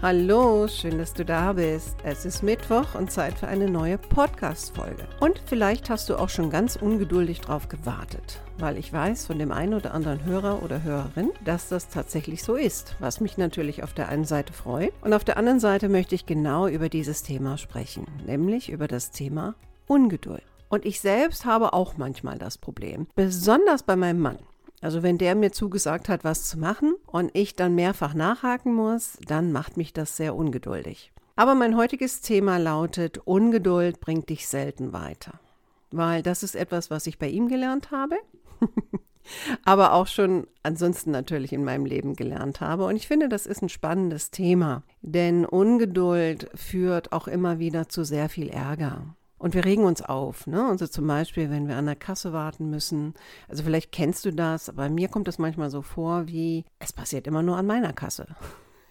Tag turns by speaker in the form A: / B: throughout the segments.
A: Hallo, schön, dass du da bist. Es ist Mittwoch und Zeit für eine neue Podcast-Folge. Und vielleicht hast du auch schon ganz ungeduldig drauf gewartet, weil ich weiß von dem einen oder anderen Hörer oder Hörerin, dass das tatsächlich so ist, was mich natürlich auf der einen Seite freut. Und auf der anderen Seite möchte ich genau über dieses Thema sprechen, nämlich über das Thema Ungeduld. Und ich selbst habe auch manchmal das Problem, besonders bei meinem Mann. Also wenn der mir zugesagt hat, was zu machen und ich dann mehrfach nachhaken muss, dann macht mich das sehr ungeduldig. Aber mein heutiges Thema lautet, Ungeduld bringt dich selten weiter. Weil das ist etwas, was ich bei ihm gelernt habe, aber auch schon ansonsten natürlich in meinem Leben gelernt habe. Und ich finde, das ist ein spannendes Thema, denn Ungeduld führt auch immer wieder zu sehr viel Ärger. Und wir regen uns auf. Ne? Also zum Beispiel, wenn wir an der Kasse warten müssen. Also vielleicht kennst du das, aber mir kommt das manchmal so vor, wie es passiert immer nur an meiner Kasse.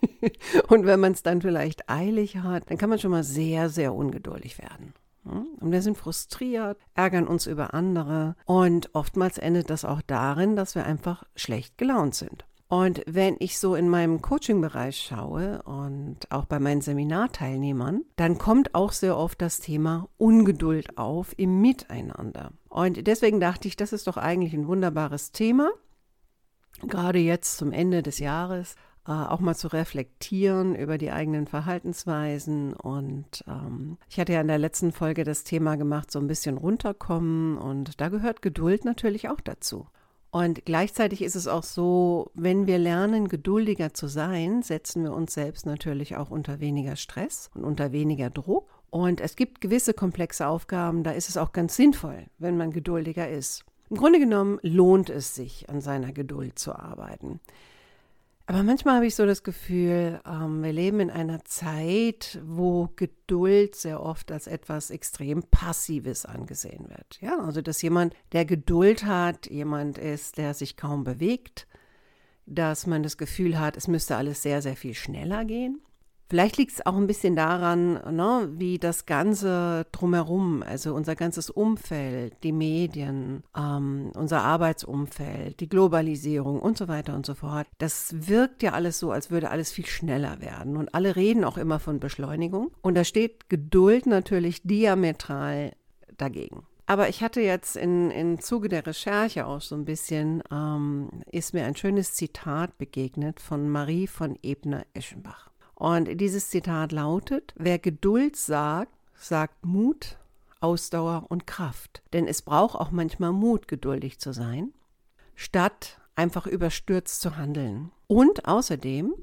A: und wenn man es dann vielleicht eilig hat, dann kann man schon mal sehr, sehr ungeduldig werden. Ne? Und wir sind frustriert, ärgern uns über andere. Und oftmals endet das auch darin, dass wir einfach schlecht gelaunt sind. Und wenn ich so in meinem Coaching-Bereich schaue und auch bei meinen Seminarteilnehmern, dann kommt auch sehr oft das Thema Ungeduld auf im Miteinander. Und deswegen dachte ich, das ist doch eigentlich ein wunderbares Thema, gerade jetzt zum Ende des Jahres, äh, auch mal zu reflektieren über die eigenen Verhaltensweisen. Und ähm, ich hatte ja in der letzten Folge das Thema gemacht, so ein bisschen runterkommen. Und da gehört Geduld natürlich auch dazu. Und gleichzeitig ist es auch so, wenn wir lernen, geduldiger zu sein, setzen wir uns selbst natürlich auch unter weniger Stress und unter weniger Druck. Und es gibt gewisse komplexe Aufgaben, da ist es auch ganz sinnvoll, wenn man geduldiger ist. Im Grunde genommen lohnt es sich, an seiner Geduld zu arbeiten. Aber manchmal habe ich so das Gefühl, ähm, wir leben in einer Zeit, wo Geduld sehr oft als etwas extrem Passives angesehen wird. Ja, also dass jemand, der Geduld hat, jemand ist, der sich kaum bewegt, dass man das Gefühl hat, es müsste alles sehr, sehr viel schneller gehen. Vielleicht liegt es auch ein bisschen daran, ne, wie das Ganze drumherum, also unser ganzes Umfeld, die Medien, ähm, unser Arbeitsumfeld, die Globalisierung und so weiter und so fort, das wirkt ja alles so, als würde alles viel schneller werden. Und alle reden auch immer von Beschleunigung. Und da steht Geduld natürlich diametral dagegen. Aber ich hatte jetzt in, im Zuge der Recherche auch so ein bisschen, ähm, ist mir ein schönes Zitat begegnet von Marie von Ebner-Eschenbach. Und dieses Zitat lautet, wer Geduld sagt, sagt Mut, Ausdauer und Kraft. Denn es braucht auch manchmal Mut, geduldig zu sein, statt einfach überstürzt zu handeln. Und außerdem,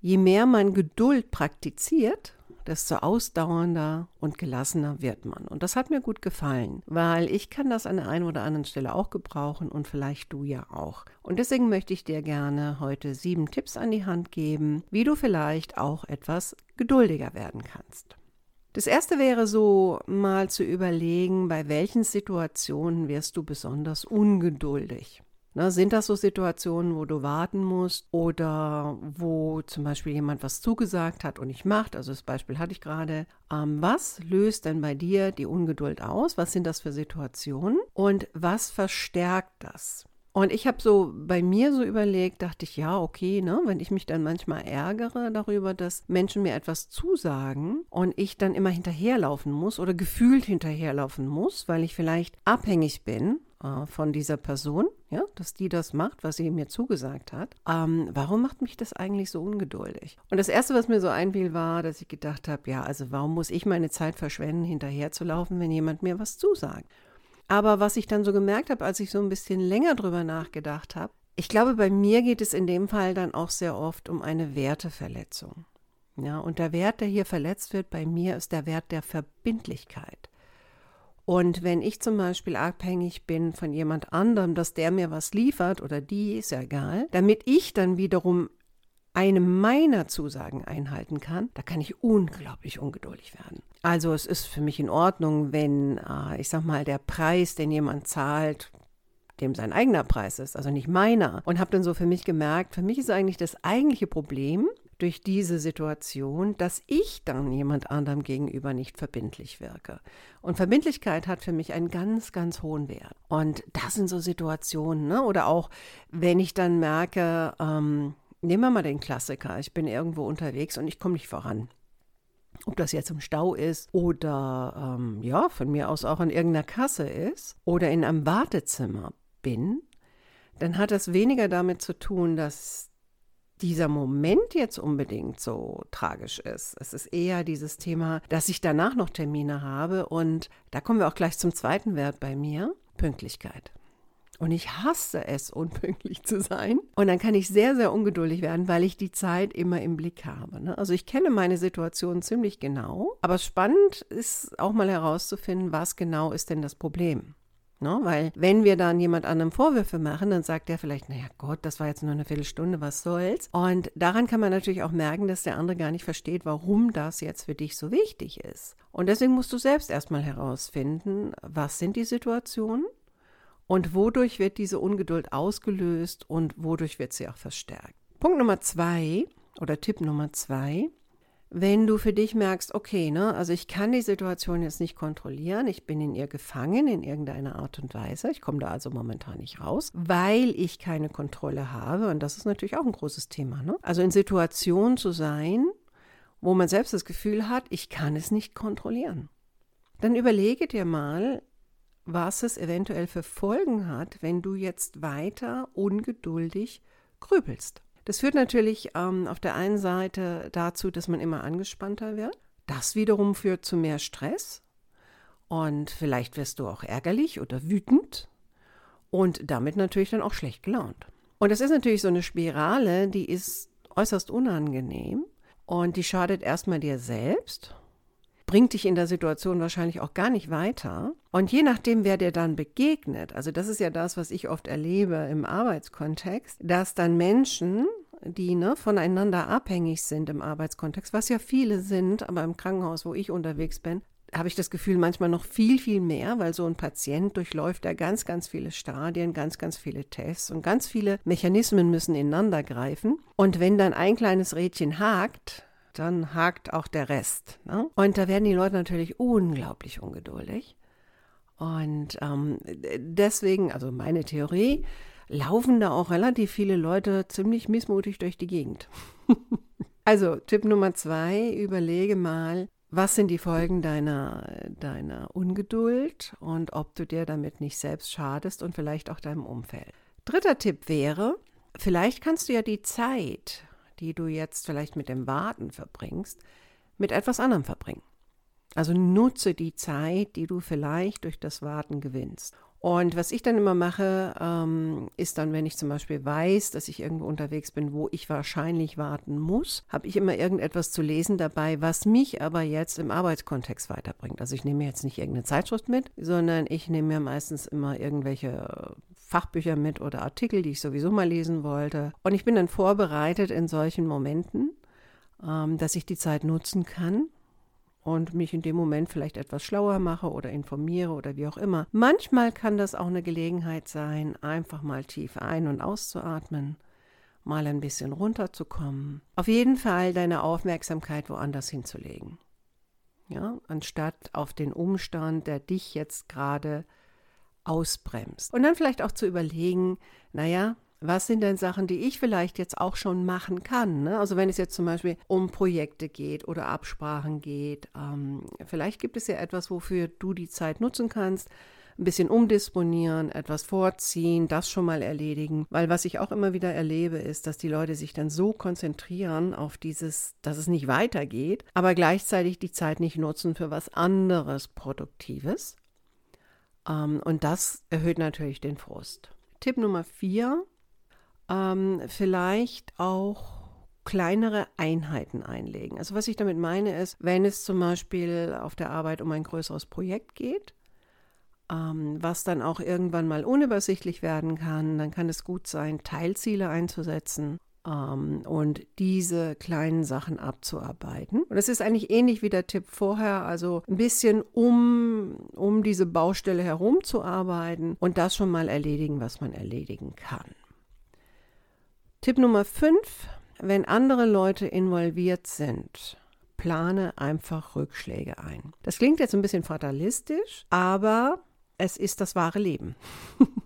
A: je mehr man Geduld praktiziert, desto ausdauernder und gelassener wird man. Und das hat mir gut gefallen, weil ich kann das an der einen oder anderen Stelle auch gebrauchen und vielleicht du ja auch. Und deswegen möchte ich dir gerne heute sieben Tipps an die Hand geben, wie du vielleicht auch etwas geduldiger werden kannst. Das erste wäre so mal zu überlegen, bei welchen Situationen wirst du besonders ungeduldig. Ne, sind das so Situationen, wo du warten musst oder wo zum Beispiel jemand was zugesagt hat und nicht macht? Also das Beispiel hatte ich gerade. Ähm, was löst denn bei dir die Ungeduld aus? Was sind das für Situationen? Und was verstärkt das? Und ich habe so bei mir so überlegt, dachte ich, ja, okay, ne, wenn ich mich dann manchmal ärgere darüber, dass Menschen mir etwas zusagen und ich dann immer hinterherlaufen muss oder gefühlt hinterherlaufen muss, weil ich vielleicht abhängig bin äh, von dieser Person, ja, dass die das macht, was sie mir zugesagt hat. Ähm, warum macht mich das eigentlich so ungeduldig? Und das Erste, was mir so einfiel, war, dass ich gedacht habe, ja, also warum muss ich meine Zeit verschwenden, hinterherzulaufen, wenn jemand mir was zusagt? Aber was ich dann so gemerkt habe, als ich so ein bisschen länger drüber nachgedacht habe, ich glaube, bei mir geht es in dem Fall dann auch sehr oft um eine Werteverletzung. Ja, und der Wert, der hier verletzt wird bei mir, ist der Wert der Verbindlichkeit. Und wenn ich zum Beispiel abhängig bin von jemand anderem, dass der mir was liefert oder die, ist ja egal, damit ich dann wiederum eine meiner Zusagen einhalten kann, da kann ich unglaublich ungeduldig werden. Also es ist für mich in Ordnung, wenn, äh, ich sag mal, der Preis, den jemand zahlt, dem sein eigener Preis ist, also nicht meiner. Und habe dann so für mich gemerkt, für mich ist eigentlich das eigentliche Problem durch diese Situation, dass ich dann jemand anderem gegenüber nicht verbindlich wirke. Und Verbindlichkeit hat für mich einen ganz, ganz hohen Wert. Und das sind so Situationen, ne? oder auch wenn ich dann merke, ähm, nehmen wir mal den Klassiker, ich bin irgendwo unterwegs und ich komme nicht voran ob das jetzt im Stau ist oder ähm, ja, von mir aus auch in irgendeiner Kasse ist oder in einem Wartezimmer bin, dann hat das weniger damit zu tun, dass dieser Moment jetzt unbedingt so tragisch ist. Es ist eher dieses Thema, dass ich danach noch Termine habe und da kommen wir auch gleich zum zweiten Wert bei mir, Pünktlichkeit. Und ich hasse es, unpünktlich zu sein. Und dann kann ich sehr, sehr ungeduldig werden, weil ich die Zeit immer im Blick habe. Ne? Also ich kenne meine Situation ziemlich genau. Aber spannend ist auch mal herauszufinden, was genau ist denn das Problem. Ne? Weil wenn wir dann jemand anderem Vorwürfe machen, dann sagt der vielleicht, naja Gott, das war jetzt nur eine Viertelstunde, was soll's? Und daran kann man natürlich auch merken, dass der andere gar nicht versteht, warum das jetzt für dich so wichtig ist. Und deswegen musst du selbst erstmal herausfinden, was sind die Situationen und wodurch wird diese Ungeduld ausgelöst und wodurch wird sie auch verstärkt. Punkt Nummer zwei oder Tipp Nummer zwei wenn du für dich merkst, okay, ne, also ich kann die Situation jetzt nicht kontrollieren, ich bin in ihr gefangen in irgendeiner Art und Weise, ich komme da also momentan nicht raus, weil ich keine Kontrolle habe und das ist natürlich auch ein großes Thema, ne? Also in Situationen zu sein, wo man selbst das Gefühl hat, ich kann es nicht kontrollieren. Dann überlege dir mal, was es eventuell für Folgen hat, wenn du jetzt weiter ungeduldig grübelst. Das führt natürlich ähm, auf der einen Seite dazu, dass man immer angespannter wird. Das wiederum führt zu mehr Stress. Und vielleicht wirst du auch ärgerlich oder wütend und damit natürlich dann auch schlecht gelaunt. Und das ist natürlich so eine Spirale, die ist äußerst unangenehm und die schadet erstmal dir selbst bringt dich in der Situation wahrscheinlich auch gar nicht weiter. Und je nachdem, wer dir dann begegnet, also das ist ja das, was ich oft erlebe im Arbeitskontext, dass dann Menschen, die ne, voneinander abhängig sind im Arbeitskontext, was ja viele sind, aber im Krankenhaus, wo ich unterwegs bin, habe ich das Gefühl, manchmal noch viel, viel mehr, weil so ein Patient durchläuft ja ganz, ganz viele Stadien, ganz, ganz viele Tests und ganz viele Mechanismen müssen ineinander greifen. Und wenn dann ein kleines Rädchen hakt, dann hakt auch der Rest. Ne? Und da werden die Leute natürlich unglaublich ungeduldig. Und ähm, deswegen, also meine Theorie, laufen da auch relativ viele Leute ziemlich missmutig durch die Gegend. also Tipp Nummer zwei, überlege mal, was sind die Folgen deiner, deiner Ungeduld und ob du dir damit nicht selbst schadest und vielleicht auch deinem Umfeld. Dritter Tipp wäre, vielleicht kannst du ja die Zeit die du jetzt vielleicht mit dem Warten verbringst, mit etwas anderem verbringen. Also nutze die Zeit, die du vielleicht durch das Warten gewinnst. Und was ich dann immer mache, ähm, ist dann, wenn ich zum Beispiel weiß, dass ich irgendwo unterwegs bin, wo ich wahrscheinlich warten muss, habe ich immer irgendetwas zu lesen dabei, was mich aber jetzt im Arbeitskontext weiterbringt. Also ich nehme jetzt nicht irgendeine Zeitschrift mit, sondern ich nehme mir meistens immer irgendwelche Fachbücher mit oder Artikel, die ich sowieso mal lesen wollte. Und ich bin dann vorbereitet in solchen Momenten, ähm, dass ich die Zeit nutzen kann und mich in dem Moment vielleicht etwas schlauer mache oder informiere oder wie auch immer. Manchmal kann das auch eine Gelegenheit sein, einfach mal tief ein- und auszuatmen, mal ein bisschen runterzukommen. Auf jeden Fall deine Aufmerksamkeit woanders hinzulegen. Ja, anstatt auf den Umstand, der dich jetzt gerade ausbremst. Und dann vielleicht auch zu überlegen, naja, was sind denn Sachen, die ich vielleicht jetzt auch schon machen kann? Ne? Also wenn es jetzt zum Beispiel um Projekte geht oder Absprachen geht, ähm, vielleicht gibt es ja etwas, wofür du die Zeit nutzen kannst, ein bisschen umdisponieren, etwas vorziehen, das schon mal erledigen. Weil was ich auch immer wieder erlebe, ist, dass die Leute sich dann so konzentrieren auf dieses, dass es nicht weitergeht, aber gleichzeitig die Zeit nicht nutzen für was anderes Produktives. Ähm, und das erhöht natürlich den Frust. Tipp Nummer vier, ähm, vielleicht auch kleinere Einheiten einlegen. Also was ich damit meine ist, wenn es zum Beispiel auf der Arbeit um ein größeres Projekt geht, ähm, was dann auch irgendwann mal unübersichtlich werden kann, dann kann es gut sein, Teilziele einzusetzen und diese kleinen Sachen abzuarbeiten. Und das ist eigentlich ähnlich wie der Tipp vorher, also ein bisschen um, um diese Baustelle herumzuarbeiten und das schon mal erledigen, was man erledigen kann. Tipp Nummer 5, wenn andere Leute involviert sind, plane einfach Rückschläge ein. Das klingt jetzt ein bisschen fatalistisch, aber es ist das wahre Leben.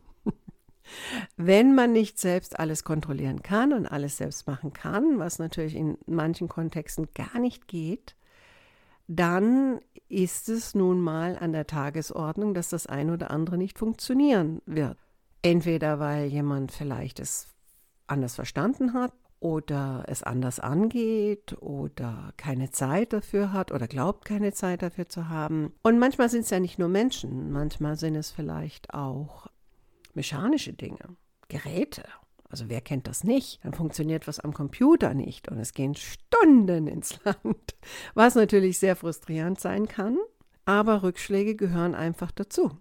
A: Wenn man nicht selbst alles kontrollieren kann und alles selbst machen kann, was natürlich in manchen Kontexten gar nicht geht, dann ist es nun mal an der Tagesordnung, dass das eine oder andere nicht funktionieren wird. Entweder weil jemand vielleicht es anders verstanden hat oder es anders angeht oder keine Zeit dafür hat oder glaubt, keine Zeit dafür zu haben. Und manchmal sind es ja nicht nur Menschen, manchmal sind es vielleicht auch mechanische Dinge, Geräte. Also wer kennt das nicht? Dann funktioniert was am Computer nicht und es gehen Stunden ins Land, was natürlich sehr frustrierend sein kann. Aber Rückschläge gehören einfach dazu.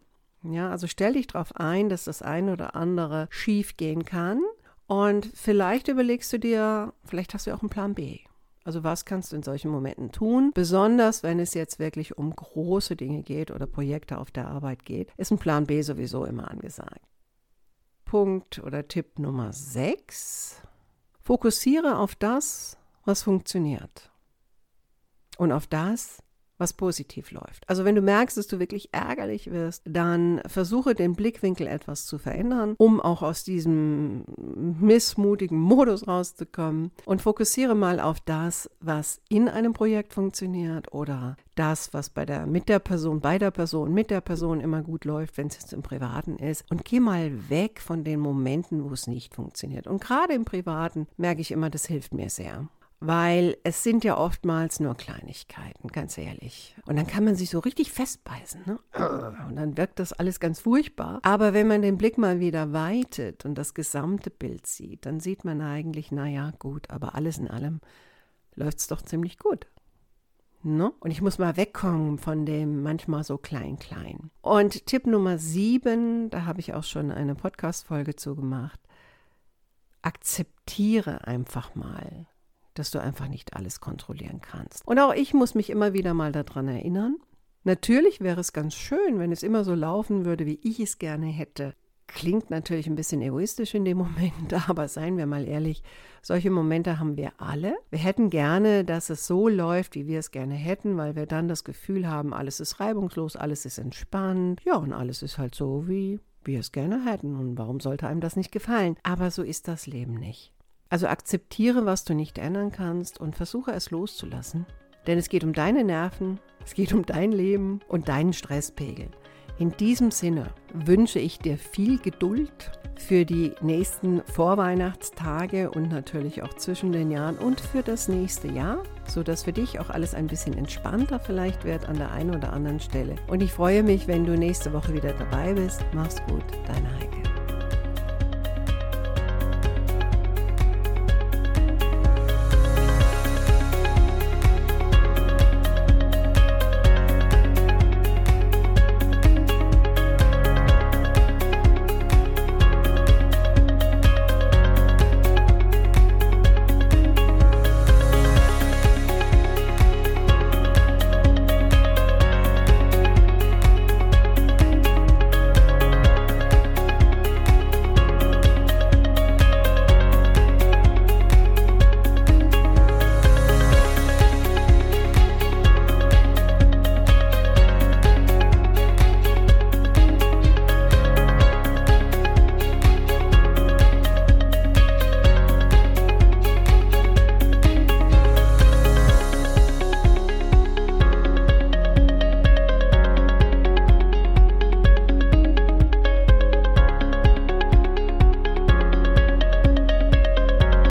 A: Ja, also stell dich darauf ein, dass das eine oder andere schief gehen kann und vielleicht überlegst du dir, vielleicht hast du auch einen Plan B. Also was kannst du in solchen Momenten tun? Besonders wenn es jetzt wirklich um große Dinge geht oder Projekte auf der Arbeit geht, ist ein Plan B sowieso immer angesagt. Punkt oder Tipp Nummer 6. Fokussiere auf das, was funktioniert. Und auf das, was positiv läuft. Also wenn du merkst, dass du wirklich ärgerlich wirst, dann versuche den Blickwinkel etwas zu verändern, um auch aus diesem missmutigen Modus rauszukommen und fokussiere mal auf das, was in einem Projekt funktioniert oder das, was bei der, mit der Person, bei der Person, mit der Person immer gut läuft, wenn es jetzt im Privaten ist. Und geh mal weg von den Momenten, wo es nicht funktioniert. Und gerade im Privaten merke ich immer, das hilft mir sehr weil es sind ja oftmals nur Kleinigkeiten, ganz ehrlich. Und dann kann man sich so richtig festbeißen. Ne? Und dann wirkt das alles ganz furchtbar. Aber wenn man den Blick mal wieder weitet und das gesamte Bild sieht, dann sieht man eigentlich, naja, gut, aber alles in allem läuft es doch ziemlich gut. Ne? Und ich muss mal wegkommen von dem manchmal so klein, klein. Und Tipp Nummer sieben, da habe ich auch schon eine Podcast-Folge zu gemacht. Akzeptiere einfach mal, dass du einfach nicht alles kontrollieren kannst. Und auch ich muss mich immer wieder mal daran erinnern. Natürlich wäre es ganz schön, wenn es immer so laufen würde, wie ich es gerne hätte. Klingt natürlich ein bisschen egoistisch in dem Moment, aber seien wir mal ehrlich, solche Momente haben wir alle. Wir hätten gerne, dass es so läuft, wie wir es gerne hätten, weil wir dann das Gefühl haben, alles ist reibungslos, alles ist entspannt. Ja, und alles ist halt so, wie wir es gerne hätten. Und warum sollte einem das nicht gefallen? Aber so ist das Leben nicht. Also akzeptiere, was du nicht ändern kannst und versuche es loszulassen. Denn es geht um deine Nerven, es geht um dein Leben und deinen Stresspegel. In diesem Sinne wünsche ich dir viel Geduld für die nächsten Vorweihnachtstage und natürlich auch zwischen den Jahren und für das nächste Jahr, sodass für dich auch alles ein bisschen entspannter vielleicht wird an der einen oder anderen Stelle. Und ich freue mich, wenn du nächste Woche wieder dabei bist. Mach's gut, deine Heike.